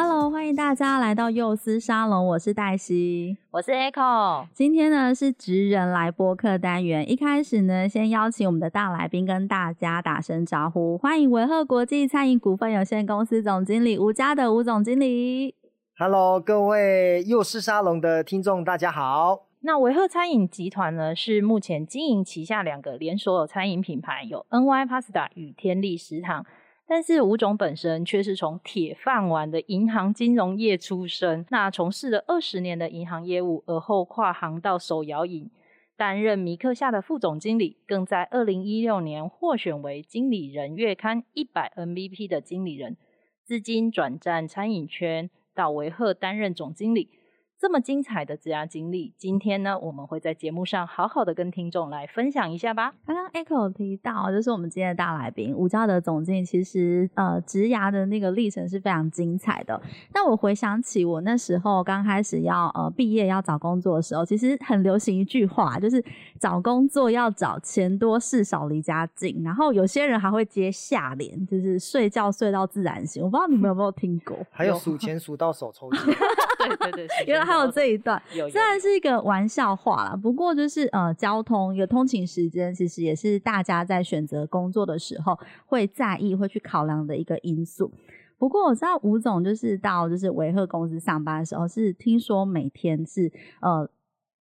Hello，欢迎大家来到幼思沙龙，我是黛西，我是 Echo。今天呢是职人来播客单元，一开始呢先邀请我们的大来宾跟大家打声招呼，欢迎维赫国际餐饮股份有限公司总经理吴家的吴总经理。Hello，各位幼思沙龙的听众，大家好。那维赫餐饮集团呢是目前经营旗下两个连锁餐饮品牌，有 NY Pasta 与天利食堂。但是吴总本身却是从铁饭碗的银行金融业出身，那从事了二十年的银行业务，而后跨行到手摇饮，担任米克夏的副总经理，更在二零一六年获选为经理人月刊一百 MVP 的经理人，资金转战餐饮圈，到维赫担任总经理。这么精彩的职涯经历，今天呢，我们会在节目上好好的跟听众来分享一下吧。刚刚 Echo 提到，就是我们今天的大来宾吴家德总经理，其实呃，职涯的那个历程是非常精彩的。但我回想起我那时候刚开始要呃毕业要找工作的时候，其实很流行一句话，就是找工作要找钱多事少离家近。然后有些人还会接下联，就是睡觉睡到自然醒。我不知道你们有没有听过？还有数钱数到手抽 筋。对对对，因为还有这一段，虽然是一个玩笑话啦，不过就是呃，交通一个通勤时间，其实也是大家在选择工作的时候会在意、会去考量的一个因素。不过我知道吴总就是到就是维赫公司上班的时候，是听说每天是呃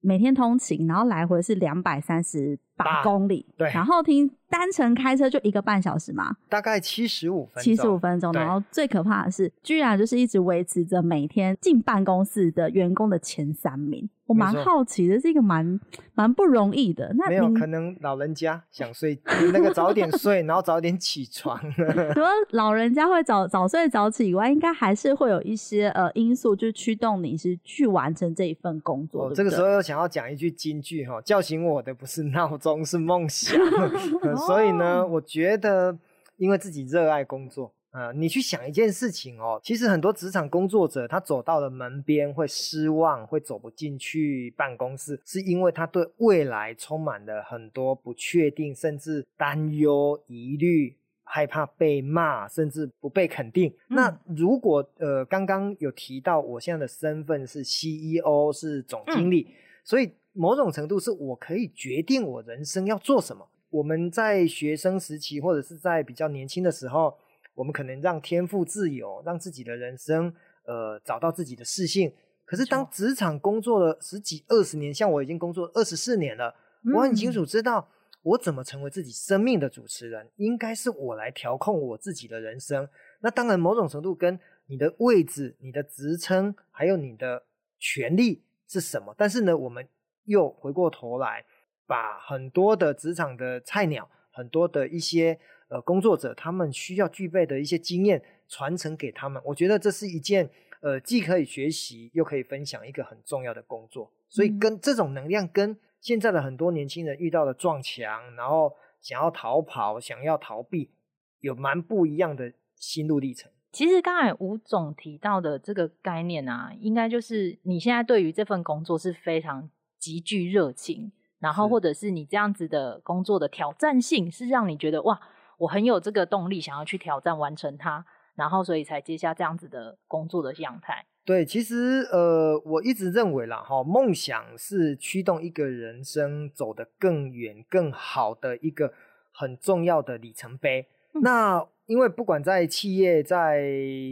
每天通勤，然后来回是两百三十八公里，对，然后听。单程开车就一个半小时嘛，大概七十五分钟。七十五分钟，然后最可怕的是，居然就是一直维持着每天进办公室的员工的前三名。我蛮好奇的，是一个蛮蛮不容易的。那没有可能老人家想睡，那个早点睡，然后早点起床。除了老人家会早早睡早起以外，应该还是会有一些呃因素，就驱动你是去完成这一份工作。哦、这个时候又想要讲一句金句哈，叫醒我的不是闹钟，是梦想。所以呢，我觉得，因为自己热爱工作，呃，你去想一件事情哦，其实很多职场工作者，他走到了门边会失望，会走不进去办公室，是因为他对未来充满了很多不确定，甚至担忧、疑虑，害怕被骂，甚至不被肯定。嗯、那如果呃，刚刚有提到，我现在的身份是 CEO，是总经理，嗯、所以某种程度是我可以决定我人生要做什么。我们在学生时期，或者是在比较年轻的时候，我们可能让天赋自由，让自己的人生，呃，找到自己的适性。可是当职场工作了十几二十年，像我已经工作二十四年了，我很清楚知道我怎么成为自己生命的主持人，应该是我来调控我自己的人生。那当然，某种程度跟你的位置、你的职称，还有你的权利是什么。但是呢，我们又回过头来。把很多的职场的菜鸟，很多的一些呃工作者，他们需要具备的一些经验传承给他们。我觉得这是一件呃既可以学习又可以分享一个很重要的工作。所以跟这种能量，跟现在的很多年轻人遇到的撞墙，然后想要逃跑、想要逃避，有蛮不一样的心路历程。其实刚才吴总提到的这个概念啊，应该就是你现在对于这份工作是非常极具热情。然后，或者是你这样子的工作的挑战性，是让你觉得哇，我很有这个动力，想要去挑战完成它，然后所以才接下这样子的工作的样态。对，其实呃，我一直认为啦，哈，梦想是驱动一个人生走得更远、更好的一个很重要的里程碑。嗯。那因为不管在企业、在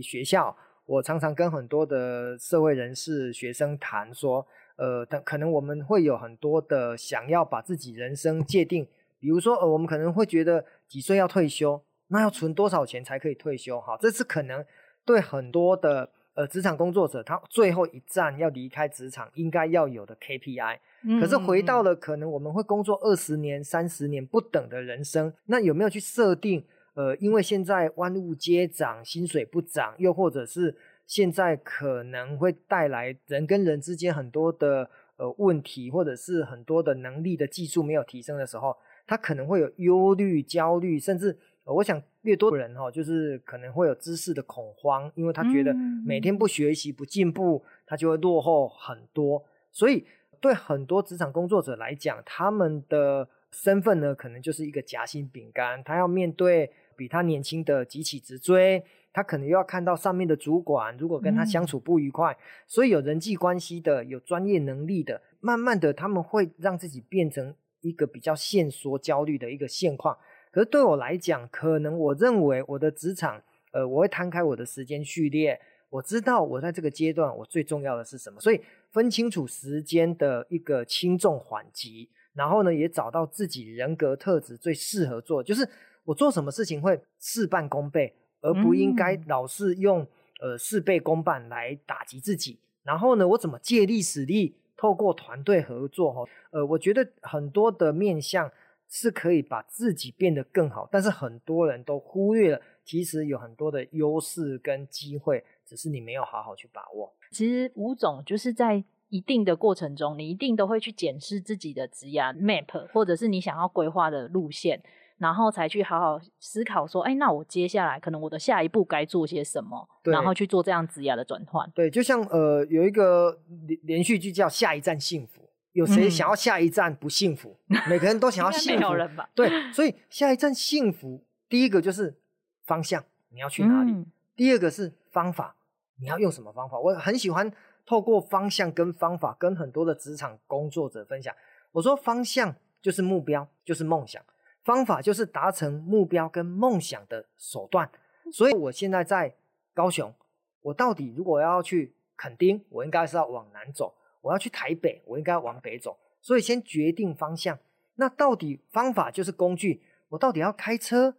学校，我常常跟很多的社会人士、学生谈说。呃，但可能我们会有很多的想要把自己人生界定，比如说，呃，我们可能会觉得几岁要退休，那要存多少钱才可以退休？哈，这是可能对很多的呃职场工作者他最后一站要离开职场应该要有的 KPI。嗯可是回到了可能我们会工作二十年、三十年不等的人生，那有没有去设定？呃，因为现在万物皆涨，薪水不涨，又或者是现在可能会带来人跟人之间很多的呃问题，或者是很多的能力的技术没有提升的时候，他可能会有忧虑、焦虑，甚至、呃、我想越多人哈、哦，就是可能会有知识的恐慌，因为他觉得每天不学习、不进步，他就会落后很多。所以对很多职场工作者来讲，他们的身份呢，可能就是一个夹心饼干，他要面对。比他年轻的急起直追，他可能又要看到上面的主管，如果跟他相处不愉快，嗯、所以有人际关系的、有专业能力的，慢慢的他们会让自己变成一个比较限缩、焦虑的一个现况。可是对我来讲，可能我认为我的职场，呃，我会摊开我的时间序列，我知道我在这个阶段我最重要的是什么，所以分清楚时间的一个轻重缓急，然后呢，也找到自己人格特质最适合做，就是。我做什么事情会事半功倍，而不应该老是用呃事倍功半来打击自己。然后呢，我怎么借力使力，透过团队合作哈，呃，我觉得很多的面向是可以把自己变得更好，但是很多人都忽略了，其实有很多的优势跟机会，只是你没有好好去把握。其实吴总就是在一定的过程中，你一定都会去检视自己的职涯 map，或者是你想要规划的路线。然后才去好好思考说，哎，那我接下来可能我的下一步该做些什么？然后去做这样职涯的转换。对，就像呃有一个连连续剧叫《下一站幸福》，有谁想要下一站不幸福？嗯、每个人都想要 幸福。没有人吧？对，所以下一站幸福，第一个就是方向，你要去哪里？嗯、第二个是方法，你要用什么方法？我很喜欢透过方向跟方法跟很多的职场工作者分享。我说方向就是目标，就是梦想。方法就是达成目标跟梦想的手段，所以我现在在高雄，我到底如果要去垦丁，我应该是要往南走；我要去台北，我应该要往北走。所以先决定方向，那到底方法就是工具，我到底要开车、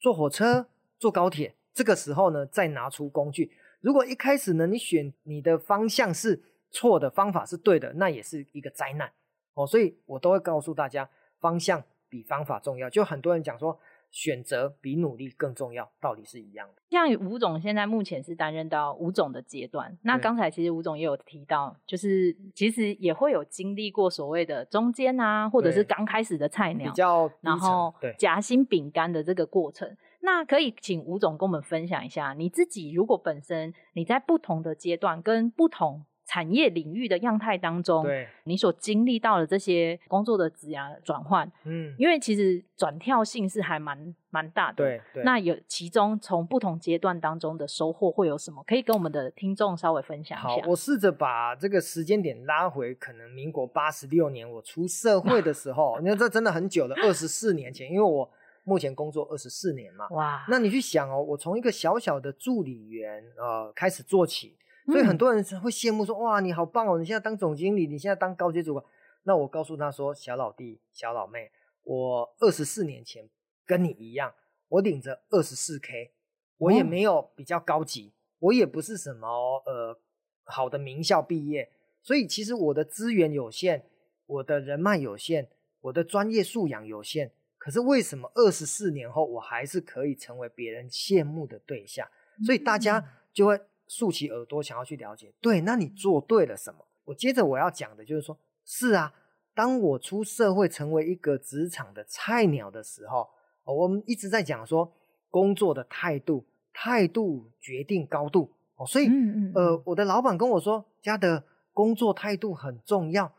坐火车、坐高铁？这个时候呢，再拿出工具。如果一开始呢，你选你的方向是错的，方法是对的，那也是一个灾难哦。所以我都会告诉大家方向。比方法重要，就很多人讲说选择比努力更重要，道理是一样的。像吴总现在目前是担任到吴总的阶段，那刚才其实吴总也有提到，就是其实也会有经历过所谓的中间啊，或者是刚开始的菜鸟，比较然后夹心饼干的这个过程。那可以请吴总跟我们分享一下，你自己如果本身你在不同的阶段跟不同。产业领域的样态当中，对，你所经历到的这些工作的职涯转换，嗯，因为其实转跳性是还蛮蛮大的，对对。那有其中从不同阶段当中的收获会有什么？可以跟我们的听众稍微分享一下。好，我试着把这个时间点拉回，可能民国八十六年我出社会的时候，你看这真的很久了，二十四年前，因为我目前工作二十四年嘛，哇，那你去想哦，我从一个小小的助理员呃开始做起。所以很多人会羡慕说：“哇，你好棒哦！你现在当总经理，你现在当高级主管。”那我告诉他说：“小老弟、小老妹，我二十四年前跟你一样，我领着二十四 K，我也没有比较高级，我也不是什么呃好的名校毕业，所以其实我的资源有限，我的人脉有限，我的专业素养有限。可是为什么二十四年后我还是可以成为别人羡慕的对象？所以大家就会。”竖起耳朵想要去了解，对，那你做对了什么？我接着我要讲的就是说，是啊，当我出社会成为一个职场的菜鸟的时候，我们一直在讲说工作的态度，态度决定高度哦，所以嗯嗯呃，我的老板跟我说，家的工作态度很重要，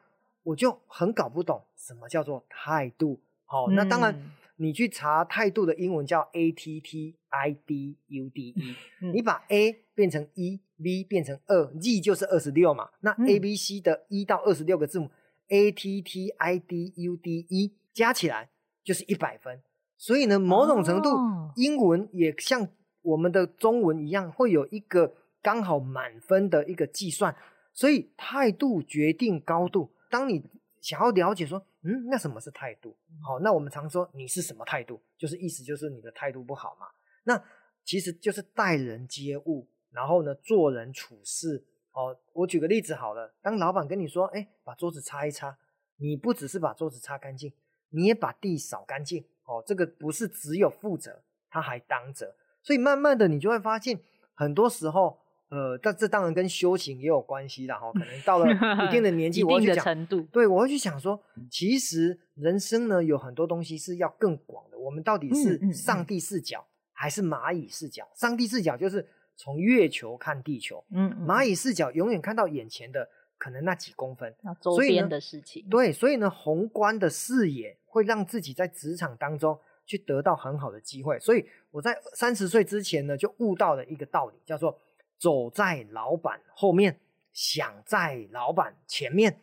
我就很搞不懂什么叫做态度。好，那当然。嗯你去查态度的英文叫 A T T I D U D E，你把 A 变成一，B 变成二，Z 就是二十六嘛。那 A B C 的一到二十六个字母，A T T I D U D E 加起来就是一百分。所以呢，某种程度，英文也像我们的中文一样，会有一个刚好满分的一个计算。所以态度决定高度。当你想要了解说，嗯，那什么是态度？好，那我们常说你是什么态度，就是意思就是你的态度不好嘛。那其实就是待人接物然后呢，做人处事哦，我举个例子好了，当老板跟你说，哎，把桌子擦一擦，你不只是把桌子擦干净，你也把地扫干净哦，这个不是只有负责，他还当责，所以慢慢的你就会发现，很多时候。呃，但这当然跟修行也有关系啦，哈，可能到了一定的 年纪，我会去讲，对，我会去想说，其实人生呢有很多东西是要更广的。我们到底是上帝视角还是蚂蚁视角？上帝视角就是从月球看地球，嗯，蚂蚁视角永远看到眼前的可能那几公分，周边的事情。对，所以呢，宏观的视野会让自己在职场当中去得到很好的机会。所以我在三十岁之前呢，就悟到了一个道理，叫做。走在老板后面，想在老板前面，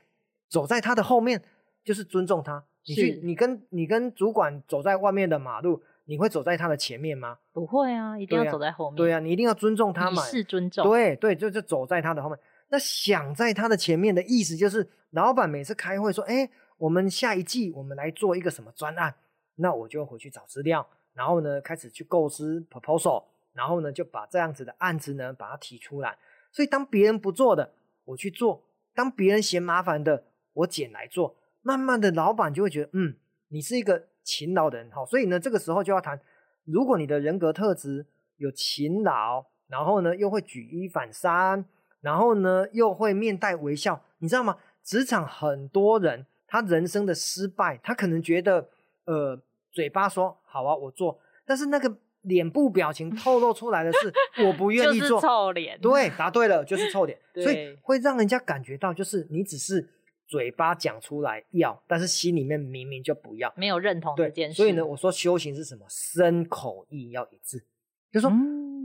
走在他的后面就是尊重他。你去，你跟你跟主管走在外面的马路，你会走在他的前面吗？不会啊，一定要走在后面。对啊，你一定要尊重他嘛，是尊重。对对，就就走在他的后面。那想在他的前面的意思就是，老板每次开会说：“哎，我们下一季我们来做一个什么专案？”那我就回去找资料，然后呢，开始去构思 proposal。然后呢，就把这样子的案子呢，把它提出来。所以当别人不做的，我去做；当别人嫌麻烦的，我捡来做。慢慢的，老板就会觉得，嗯，你是一个勤劳的人好。所以呢，这个时候就要谈，如果你的人格特质有勤劳，然后呢又会举一反三，然后呢又会面带微笑，你知道吗？职场很多人，他人生的失败，他可能觉得，呃，嘴巴说好啊，我做，但是那个。脸部表情透露出来的是 我不愿意做，臭脸。对，答对了，就是臭脸。所以会让人家感觉到，就是你只是嘴巴讲出来要，但是心里面明明就不要，没有认同这件事。所以呢，我说修行是什么？身口意要一致。就是说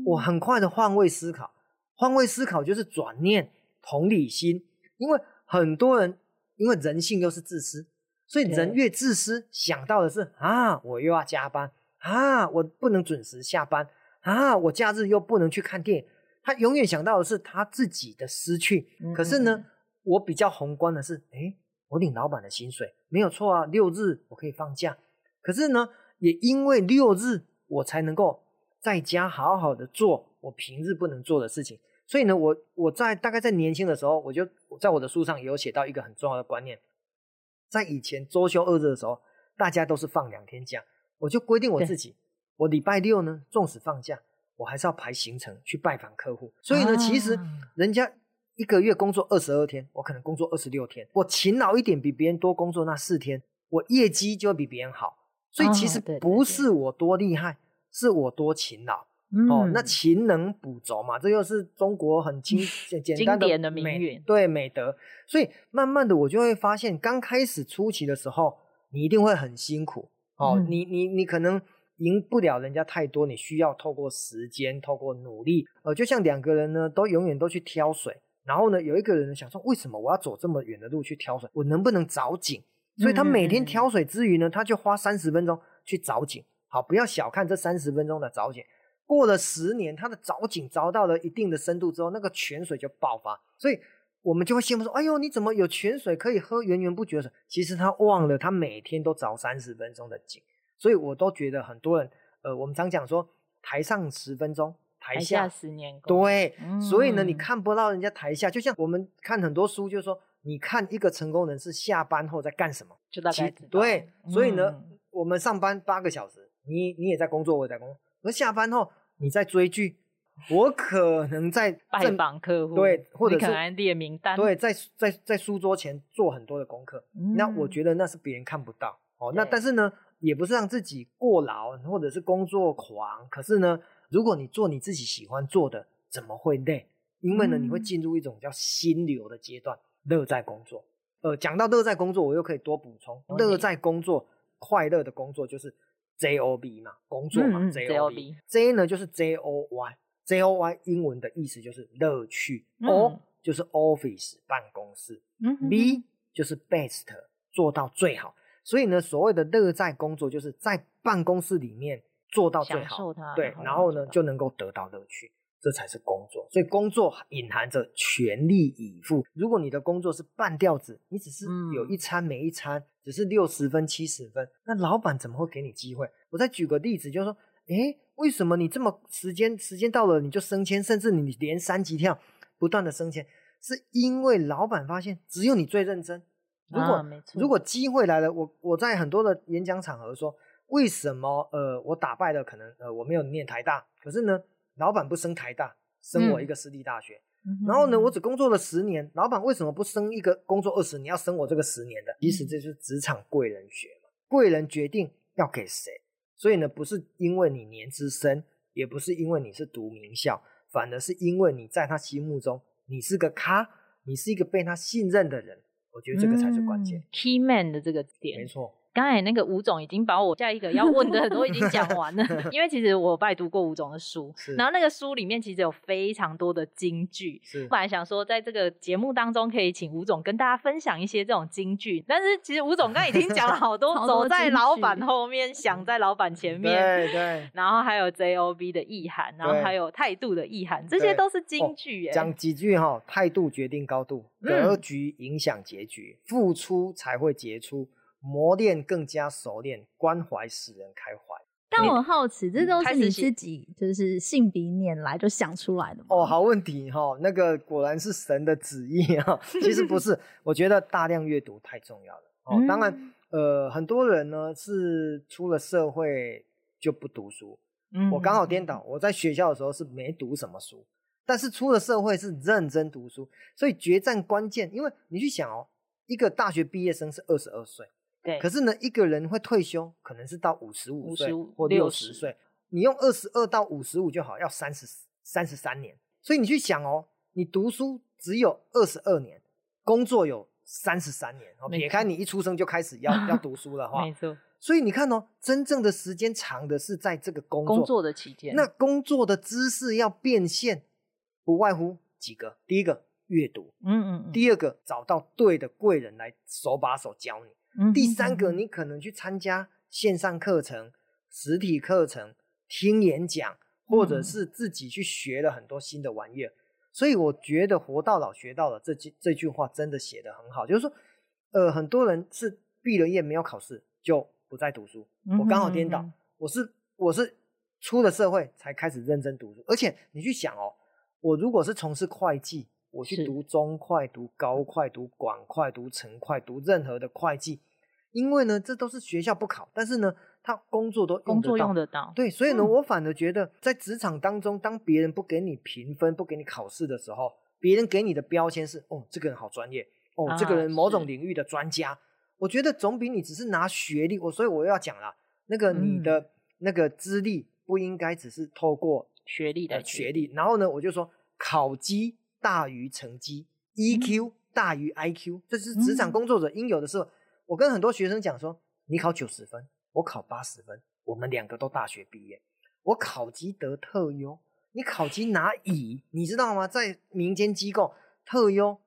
我很快的换位思考，换位思考就是转念、同理心。因为很多人，因为人性又是自私，所以人越自私，想到的是啊，我又要加班。啊，我不能准时下班啊！我假日又不能去看电影，他永远想到的是他自己的失去。嗯、可是呢，我比较宏观的是，诶，我领老板的薪水没有错啊，六日我可以放假。可是呢，也因为六日我才能够在家好好的做我平日不能做的事情。所以呢，我我在大概在年轻的时候，我就在我的书上也有写到一个很重要的观念，在以前周休二日的时候，大家都是放两天假。我就规定我自己，我礼拜六呢，纵使放假，我还是要排行程去拜访客户。所以呢，其实人家一个月工作二十二天，我可能工作二十六天，我勤劳一点，比别人多工作那四天，我业绩就会比别人好。所以其实不是我多厉害，是我多勤劳。哦，那勤能补拙嘛，这又是中国很经简单的美对美德。所以慢慢的，我就会发现，刚开始初期的时候，你一定会很辛苦。哦，你你你可能赢不了人家太多，你需要透过时间，透过努力。呃，就像两个人呢，都永远都去挑水，然后呢，有一个人想说，为什么我要走这么远的路去挑水？我能不能找井？所以他每天挑水之余呢，他就花三十分钟去找井。好，不要小看这三十分钟的找井。过了十年，他的找井找到了一定的深度之后，那个泉水就爆发。所以我们就会羡慕说，哎呦，你怎么有泉水可以喝源源不绝的水？其实他忘了，他每天都找三十分钟的井，所以我都觉得很多人，呃，我们常讲说，台上十分钟，台下，十年功。对，嗯、所以呢，你看不到人家台下，就像我们看很多书，就是说，你看一个成功人士下班后在干什么，就大概知道。对，所以呢，嗯、我们上班八个小时，你你也在工作，我也在工作，而下班后你在追剧。我可能在拜访客户，对，或者是列名单，对，在在在书桌前做很多的功课。嗯、那我觉得那是别人看不到哦。那但是呢，也不是让自己过劳或者是工作狂。可是呢，如果你做你自己喜欢做的，怎么会累？因为呢，你会进入一种叫心流的阶段，乐在工作。呃，讲到乐在工作，我又可以多补充，乐在工作，快乐的工作就是 J O B 嘛，工作嘛，J O B，J 呢就是 J O Y。J O Y 英文的意思就是乐趣、嗯、，O 就是 office 办公室、嗯、，B 就是 best 做到最好。所以呢，所谓的乐在工作，就是在办公室里面做到最好，对，然后呢就能够得到乐趣，这才是工作。所以工作隐含着全力以赴。如果你的工作是半吊子，你只是有一餐没一餐，嗯、只是六十分七十分，那老板怎么会给你机会？我再举个例子，就是说，诶为什么你这么时间时间到了你就升迁，甚至你连三级跳，不断的升迁，是因为老板发现只有你最认真。如果、啊、如果机会来了，我我在很多的演讲场合说，为什么呃我打败了可能呃我没有念台大，可是呢老板不升台大，升我一个私立大学。嗯然后呢，我只工作了十年，老板为什么不升一个工作二十年，要升我这个十年的？其实这就是职场贵人学嘛。贵人决定要给谁，所以呢，不是因为你年资深，也不是因为你是读名校，反而是因为你在他心目中你是个咖，你是一个被他信任的人。我觉得这个才是关键。嗯，Key man 的这个点，没错。刚才那个吴总已经把我下一个要问的都已经讲完了，因为其实我拜读过吴总的书，然后那个书里面其实有非常多的金句。我本来想说在这个节目当中可以请吴总跟大家分享一些这种金句，但是其实吴总刚才已经讲了好多，走在老板后面，想在老板前面，对对，然后还有 JOB 的意涵，然后还有态度的意涵，这些都是金句耶。讲几句哈，态度决定高度，格局影响结局，付出才会杰出。磨练更加熟练，关怀使人开怀。但我好奇，这都是你自己就是性笔拈来就想出来的吗？哦，好问题哈、哦，那个果然是神的旨意啊。其实不是，我觉得大量阅读太重要了。哦，嗯、当然，呃，很多人呢是出了社会就不读书。嗯，我刚好颠倒，我在学校的时候是没读什么书，但是出了社会是认真读书。所以决战关键，因为你去想哦，一个大学毕业生是二十二岁。对，可是呢，一个人会退休，可能是到五十五岁或六十岁。你用二十二到五十五就好，要三十三十三年。所以你去想哦，你读书只有二十二年，工作有三十三年。撇开你一出生就开始要 要读书的话，没错。所以你看哦，真正的时间长的是在这个工作工作的期间。那工作的知识要变现，不外乎几个：第一个阅读，嗯嗯，嗯，第二个找到对的贵人来手把手教你。第三个，你可能去参加线上课程、实体课程、听演讲，或者是自己去学了很多新的玩意儿。所以我觉得“活到老学到老”这句这句话真的写得很好。就是说，呃，很多人是毕了业没有考试就不再读书。我刚好颠倒，我是我是出了社会才开始认真读书。而且你去想哦，我如果是从事会计。我去读中会、读高会、读广会、读成会、读任何的会计，因为呢，这都是学校不考，但是呢，他工作都用得到。工作用得到。对，所以呢，嗯、我反而觉得，在职场当中，当别人不给你评分、不给你考试的时候，别人给你的标签是：哦，这个人好专业，哦，啊、这个人某种领域的专家。我觉得总比你只是拿学历。我所以我又要讲了，那个你的、嗯、那个资历不应该只是透过学历的学历。然后呢，我就说考绩。大于成绩，EQ 大于 IQ，这是职场工作者应有的时候。我跟很多学生讲说，你考九十分，我考八十分，我们两个都大学毕业，我考级得特优，你考级拿乙，你知道吗？在民间机构，特优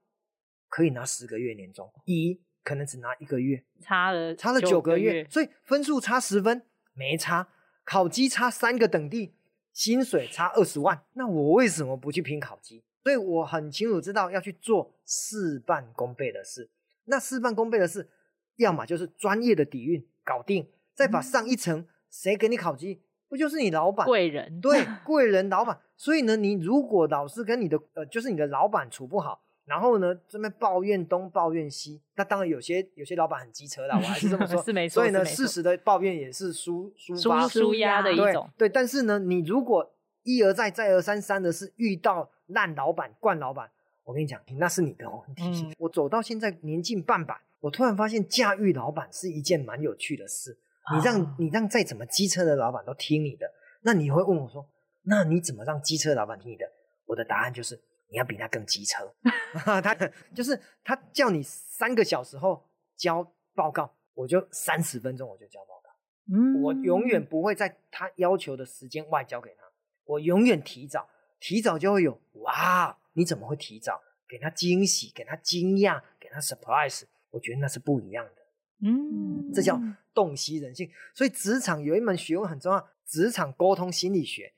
可以拿十个月年终，乙可能只拿一个月，差了差了九个月，所以分数差十分没差，考级差三个等第，薪水差二十万，那我为什么不去拼考级？所以我很清楚知道要去做事半功倍的事。那事半功倍的事，要么就是专业的底蕴搞定，再把上一层谁给你考级，不就是你老板贵人？对，贵人老板。所以呢，你如果老是跟你的呃，就是你的老板处不好，然后呢这边抱怨东抱怨西，那当然有些有些老板很机车啦，我还是这么说，是没错。所以呢，事实的抱怨也是抒抒发抒压的一种。对，对，但是呢，你如果一而再再而三三的是遇到。烂老板、惯老板，我跟你讲，那是你的问题。嗯、我走到现在年近半百，我突然发现驾驭老板是一件蛮有趣的事。你让、哦、你让再怎么机车的老板都听你的，那你会问我说：“那你怎么让机车老板听你的？”我的答案就是：你要比他更机车。他就是他叫你三个小时后交报告，我就三十分钟我就交报告。嗯，我永远不会在他要求的时间外交给他，我永远提早。提早就会有哇！你怎么会提早？给他惊喜，给他惊讶，给他 surprise。我觉得那是不一样的。嗯，这叫洞悉人性。所以职场有一门学问很重要，职场沟通心理学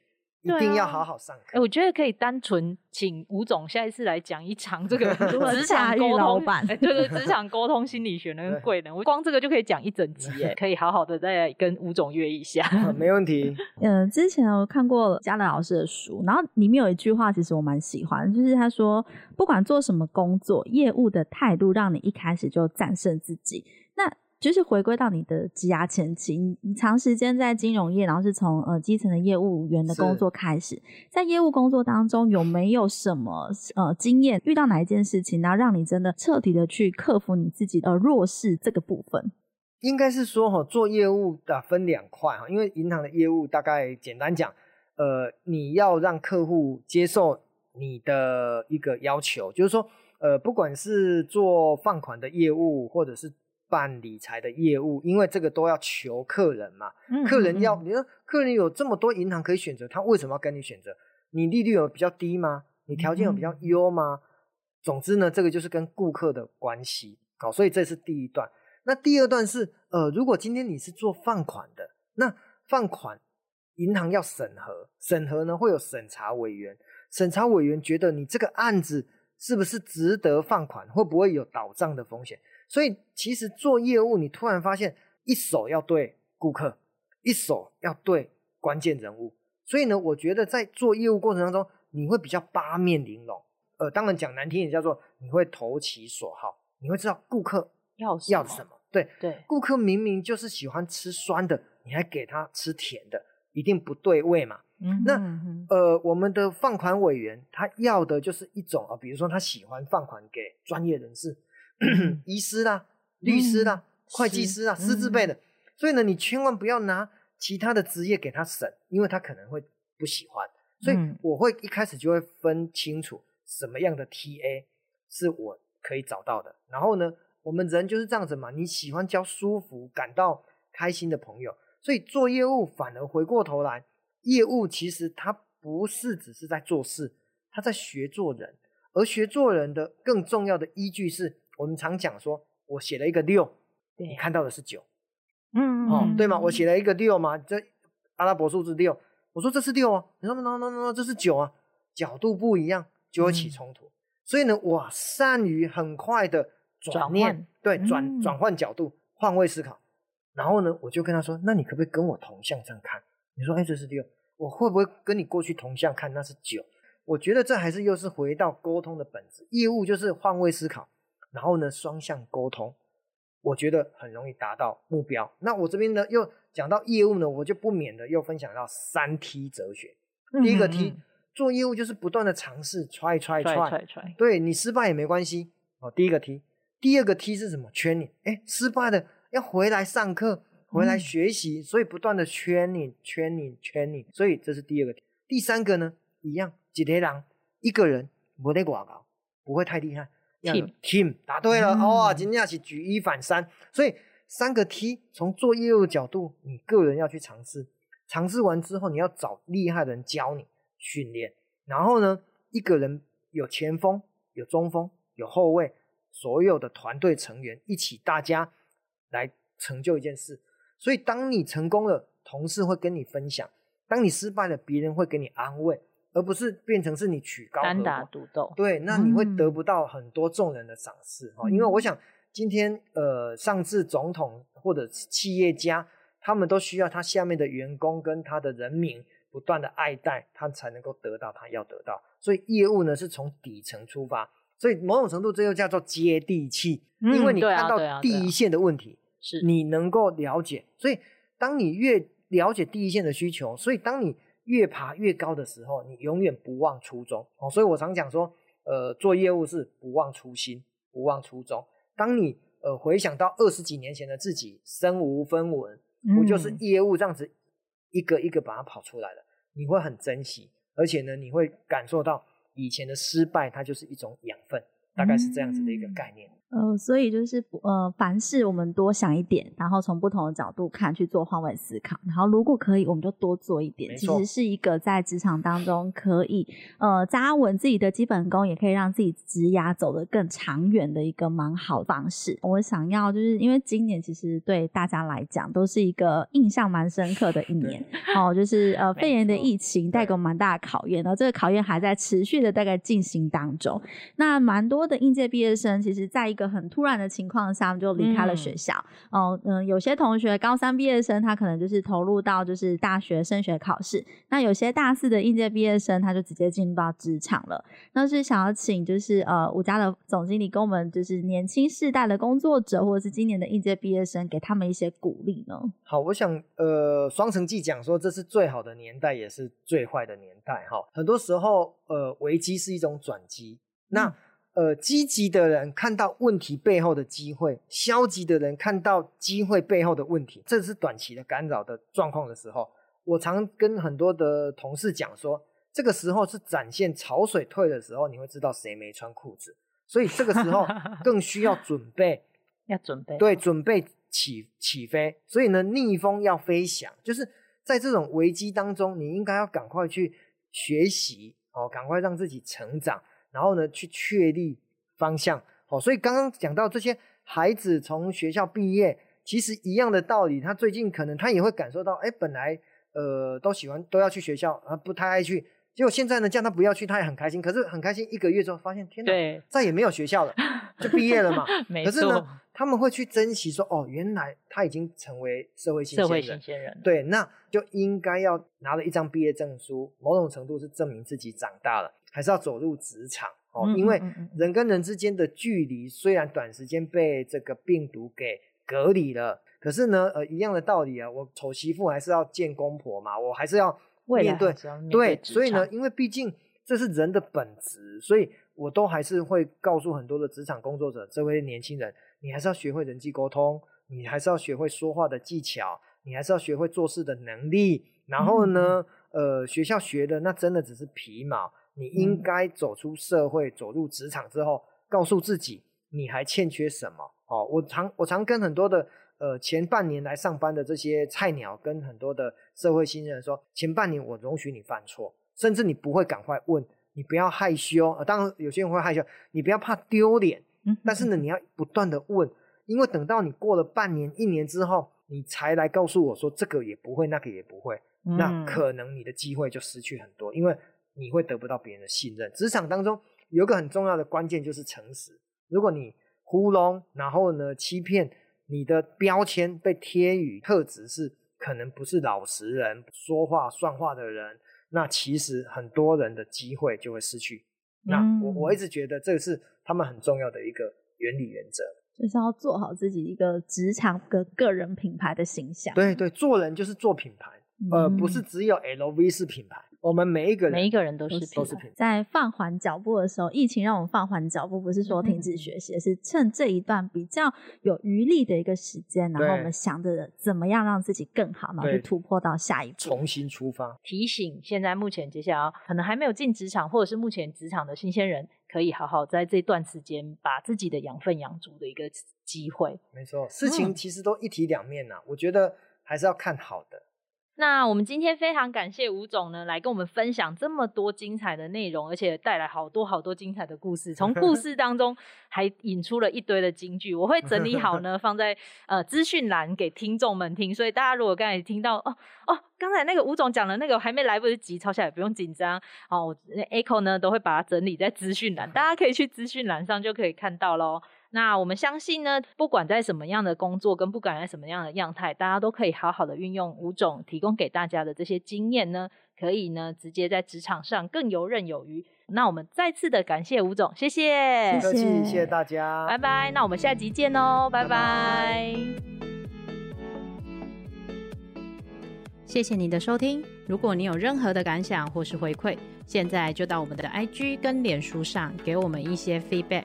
一定要好好上课。哎、欸，我觉得可以单纯请吴总下一次来讲一场这个 职场沟通。版、欸，对对，职场沟通心理学跟贵人，我光这个就可以讲一整集，哎，可以好好的再跟吴总约一下。没问题。嗯、呃，之前我看过嘉乐老师的书，然后里面有一句话，其实我蛮喜欢，就是他说，不管做什么工作，业务的态度让你一开始就战胜自己。那就是回归到你的职涯前期，你长时间在金融业，然后是从呃基层的业务员的工作开始，在业务工作当中有没有什么呃经验？遇到哪一件事情，然后让你真的彻底的去克服你自己的弱势这个部分？应该是说哈，做业务的分两块哈，因为银行的业务大概简单讲，呃，你要让客户接受你的一个要求，就是说，呃，不管是做放款的业务，或者是办理财的业务，因为这个都要求客人嘛。客人要你说，客人有这么多银行可以选择，他为什么要跟你选择？你利率有比较低吗？你条件有比较优吗？总之呢，这个就是跟顾客的关系。好，所以这是第一段。那第二段是，呃，如果今天你是做放款的，那放款银行要审核，审核呢会有审查委员，审查委员觉得你这个案子是不是值得放款，会不会有倒账的风险？所以其实做业务，你突然发现一手要对顾客，一手要对关键人物。所以呢，我觉得在做业务过程当中，你会比较八面玲珑。呃，当然讲难听点叫做你会投其所好，你会知道顾客要要什么。对对，顾客明明就是喜欢吃酸的，你还给他吃甜的，一定不对味嘛。嗯哼哼，那呃，我们的放款委员他要的就是一种啊，比如说他喜欢放款给专业人士。医师啦、律师啦、嗯、会计师啦、师字辈的，嗯、所以呢，你千万不要拿其他的职业给他审，因为他可能会不喜欢。所以我会一开始就会分清楚什么样的 TA 是我可以找到的。然后呢，我们人就是这样子嘛，你喜欢交舒服、感到开心的朋友，所以做业务反而回过头来，业务其实它不是只是在做事，他在学做人，而学做人的更重要的依据是。我们常讲说，我写了一个六，你看到的是九，嗯，哦，对吗？我写了一个六嘛，这阿拉伯数字六，我说这是六啊，你说 no no no no，这是九啊，角度不一样就会起冲突，嗯、所以呢，我善于很快的转念，换对，转转换角度，换位思考，然后呢，我就跟他说，那你可不可以跟我同向这样看？你说，哎，这是六，我会不会跟你过去同向看？那是九，我觉得这还是又是回到沟通的本质，业务就是换位思考。然后呢，双向沟通，我觉得很容易达到目标。那我这边呢，又讲到业务呢，我就不免的又分享到三 T 哲学。第一个 T，做业务就是不断的尝试，try try try，, 对你失败也没关系。哦，第一个 T，第二个 T 是什么？圈你，哎，失败的要回来上课，回来学习，嗯、所以不断的圈你，圈你，圈你。所以这是第二个。第三个呢，一样，几条狼，一个人不得广告，不会太厉害。Team Team 答对了，哇、嗯，今天是举一反三，所以三个 T 从做业务的角度，你个人要去尝试，尝试完之后，你要找厉害的人教你训练，然后呢，一个人有前锋、有中锋、有后卫，所有的团队成员一起，大家来成就一件事。所以当你成功了，同事会跟你分享；当你失败了，别人会给你安慰。而不是变成是你曲高单打独斗，对，那你会得不到很多众人的赏识哈。嗯、因为我想今天呃，上至总统或者企业家，他们都需要他下面的员工跟他的人民不断的爱戴，他才能够得到他要得到。所以业务呢是从底层出发，所以某种程度这又叫做接地气，嗯、因为你看到第一线的问题，是你能够了解。所以当你越了解第一线的需求，所以当你越爬越高的时候，你永远不忘初衷哦。所以我常讲说，呃，做业务是不忘初心，不忘初衷。当你呃回想到二十几年前的自己，身无分文，不就是业务这样子一个一个把它跑出来了，你会很珍惜，而且呢，你会感受到以前的失败，它就是一种养分，大概是这样子的一个概念。呃，所以就是呃，凡事我们多想一点，然后从不同的角度看，去做换位思考，然后如果可以，我们就多做一点。其实是一个在职场当中可以呃扎稳自己的基本功，也可以让自己职涯走得更长远的一个蛮好的方式。我想要就是因为今年其实对大家来讲都是一个印象蛮深刻的一年哦，就是呃 肺炎的疫情带给我蛮大的考验，然后这个考验还在持续的大概进行当中。那蛮多的应届毕业生，其实在一个很突然的情况下就离开了学校。嗯、哦，嗯，有些同学高三毕业生，他可能就是投入到就是大学升学考试。那有些大四的应届毕业生，他就直接进入到职场了。那是想要请就是呃吾家的总经理跟我们就是年轻世代的工作者，或者是今年的应届毕业生，给他们一些鼓励呢？好，我想呃双城记讲说，这是最好的年代，也是最坏的年代。哈，很多时候呃危机是一种转机。那、嗯呃，积极的人看到问题背后的机会，消极的人看到机会背后的问题，这是短期的干扰的状况的时候，我常跟很多的同事讲说，这个时候是展现潮水退的时候，你会知道谁没穿裤子，所以这个时候 更需要准备，要准备，对，准备起起飞，所以呢，逆风要飞翔，就是在这种危机当中，你应该要赶快去学习哦，赶快让自己成长。然后呢，去确立方向。好，所以刚刚讲到这些孩子从学校毕业，其实一样的道理。他最近可能他也会感受到，哎，本来呃都喜欢都要去学校，啊不太爱去，结果现在呢叫他不要去，他也很开心。可是很开心一个月之后，发现天哪，再也没有学校了，就毕业了嘛。可是呢，他们会去珍惜说，哦，原来他已经成为社会新鲜人。社会新鲜人。对，那就应该要拿了一张毕业证书，某种程度是证明自己长大了。还是要走入职场哦，因为人跟人之间的距离虽然短时间被这个病毒给隔离了，可是呢，呃，一样的道理啊，我丑媳妇还是要见公婆嘛，我还是要面对，面对，对，所以呢，因为毕竟这是人的本质，所以我都还是会告诉很多的职场工作者，这位年轻人，你还是要学会人际沟通，你还是要学会说话的技巧，你还是要学会做事的能力，然后呢，呃，学校学的那真的只是皮毛。你应该走出社会，走入职场之后，告诉自己你还欠缺什么。哦，我常我常跟很多的呃前半年来上班的这些菜鸟，跟很多的社会新人说，前半年我容许你犯错，甚至你不会赶快问，你不要害羞。呃，当然有些人会害羞，你不要怕丢脸。但是呢，你要不断的问，因为等到你过了半年、一年之后，你才来告诉我说这个也不会，那个也不会，那可能你的机会就失去很多，因为。你会得不到别人的信任。职场当中有一个很重要的关键就是诚实。如果你糊弄，然后呢欺骗，你的标签被贴予特质是可能不是老实人、说话算话的人，那其实很多人的机会就会失去。嗯、那我我一直觉得这个是他们很重要的一个原理原则，就是要做好自己一个职场的个人品牌的形象。对对，做人就是做品牌，嗯、呃，不是只有 LV 是品牌。我们每一个人，每一个人都是都是。在放缓脚步的时候，疫情让我们放缓脚步，不是说停止学习，嗯、是趁这一段比较有余力的一个时间，然后我们想着怎么样让自己更好，然后去突破到下一步，重新出发。提醒现在目前接下来可能还没有进职场，或者是目前职场的新鲜人，可以好好在这段时间把自己的养分养足的一个机会。没错，事情其实都一体两面呐、啊，嗯、我觉得还是要看好的。那我们今天非常感谢吴总呢，来跟我们分享这么多精彩的内容，而且带来好多好多精彩的故事。从故事当中 还引出了一堆的金句，我会整理好呢，放在呃资讯栏给听众们听。所以大家如果刚才听到哦哦，刚才那个吴总讲的那个还没来不及抄下来，不用紧张哦。我 Echo 呢都会把它整理在资讯栏，大家可以去资讯栏上就可以看到喽。那我们相信呢，不管在什么样的工作，跟不管在什么样的样态，大家都可以好好的运用吴总提供给大家的这些经验呢，可以呢直接在职场上更游刃有余。那我们再次的感谢吴总，谢谢，不客气，谢谢大家，拜拜。那我们下集见哦，拜拜。拜拜。谢谢你的收听，如果你有任何的感想或是回馈，现在就到我们的 IG 跟脸书上给我们一些 feedback。